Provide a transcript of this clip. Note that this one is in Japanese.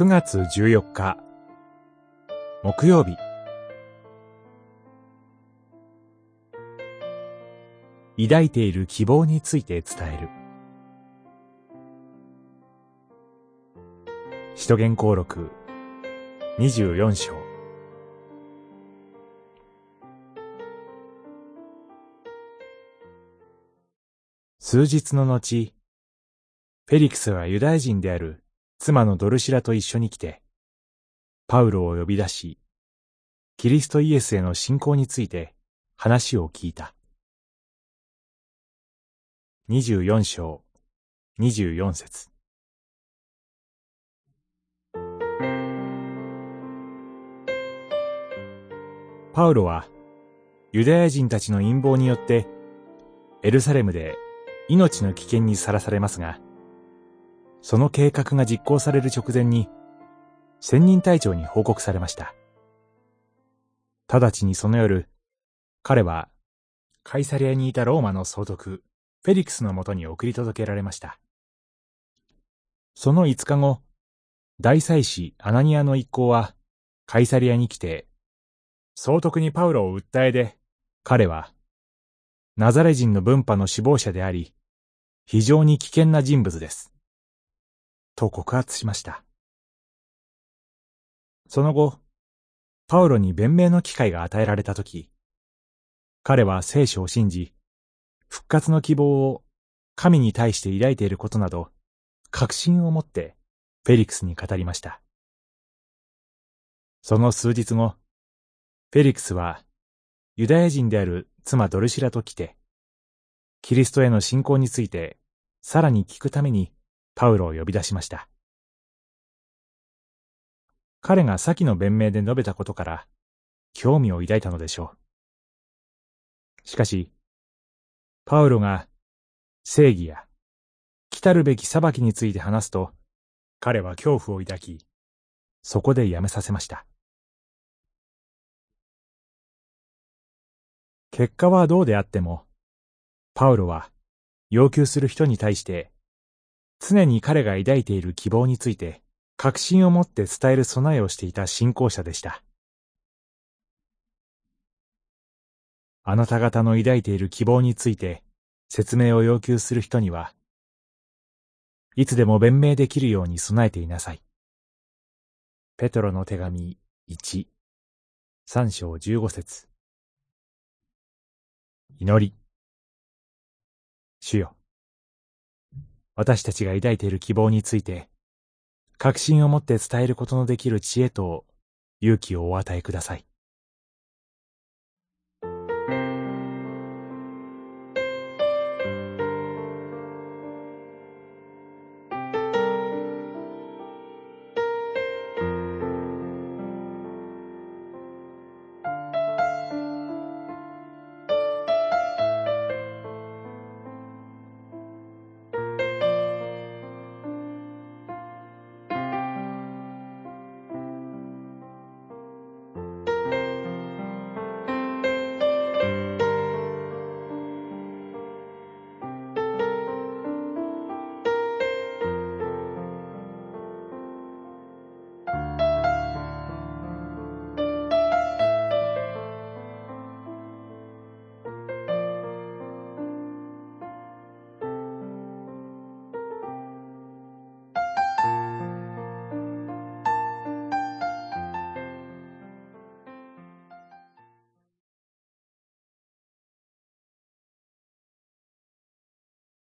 9月14日。木曜日。抱いている希望について伝える。使徒言行録。24章。数日の後、フェリクスはユダヤ人である妻のドルシラと一緒に来て、パウロを呼び出し、キリストイエスへの信仰について話を聞いた。24章、24節パウロは、ユダヤ人たちの陰謀によって、エルサレムで命の危険にさらされますが、その計画が実行される直前に、仙人隊長に報告されました。直ちにその夜、彼は、カイサリアにいたローマの総督、フェリクスのもとに送り届けられました。その5日後、大祭司アナニアの一行は、カイサリアに来て、総督にパウロを訴えで、彼は、ナザレ人の分派の首謀者であり、非常に危険な人物です。と告発しました。その後、パウロに弁明の機会が与えられたとき、彼は聖書を信じ、復活の希望を神に対して抱いていることなど、確信を持ってフェリクスに語りました。その数日後、フェリクスはユダヤ人である妻ドルシラと来て、キリストへの信仰についてさらに聞くためにパウロを呼び出しました。彼が先の弁明で述べたことから、興味を抱いたのでしょう。しかし、パウロが正義や来たるべき裁きについて話すと、彼は恐怖を抱き、そこでやめさせました。結果はどうであっても、パウロは要求する人に対して常に彼が抱いている希望について、確信を持って伝える備えをしていた信仰者でした。あなた方の抱いている希望について説明を要求する人には、いつでも弁明できるように備えていなさい。ペトロの手紙1、3章15節祈り。主よ。私たちが抱いている希望について、確信を持って伝えることのできる知恵と勇気をお与えください。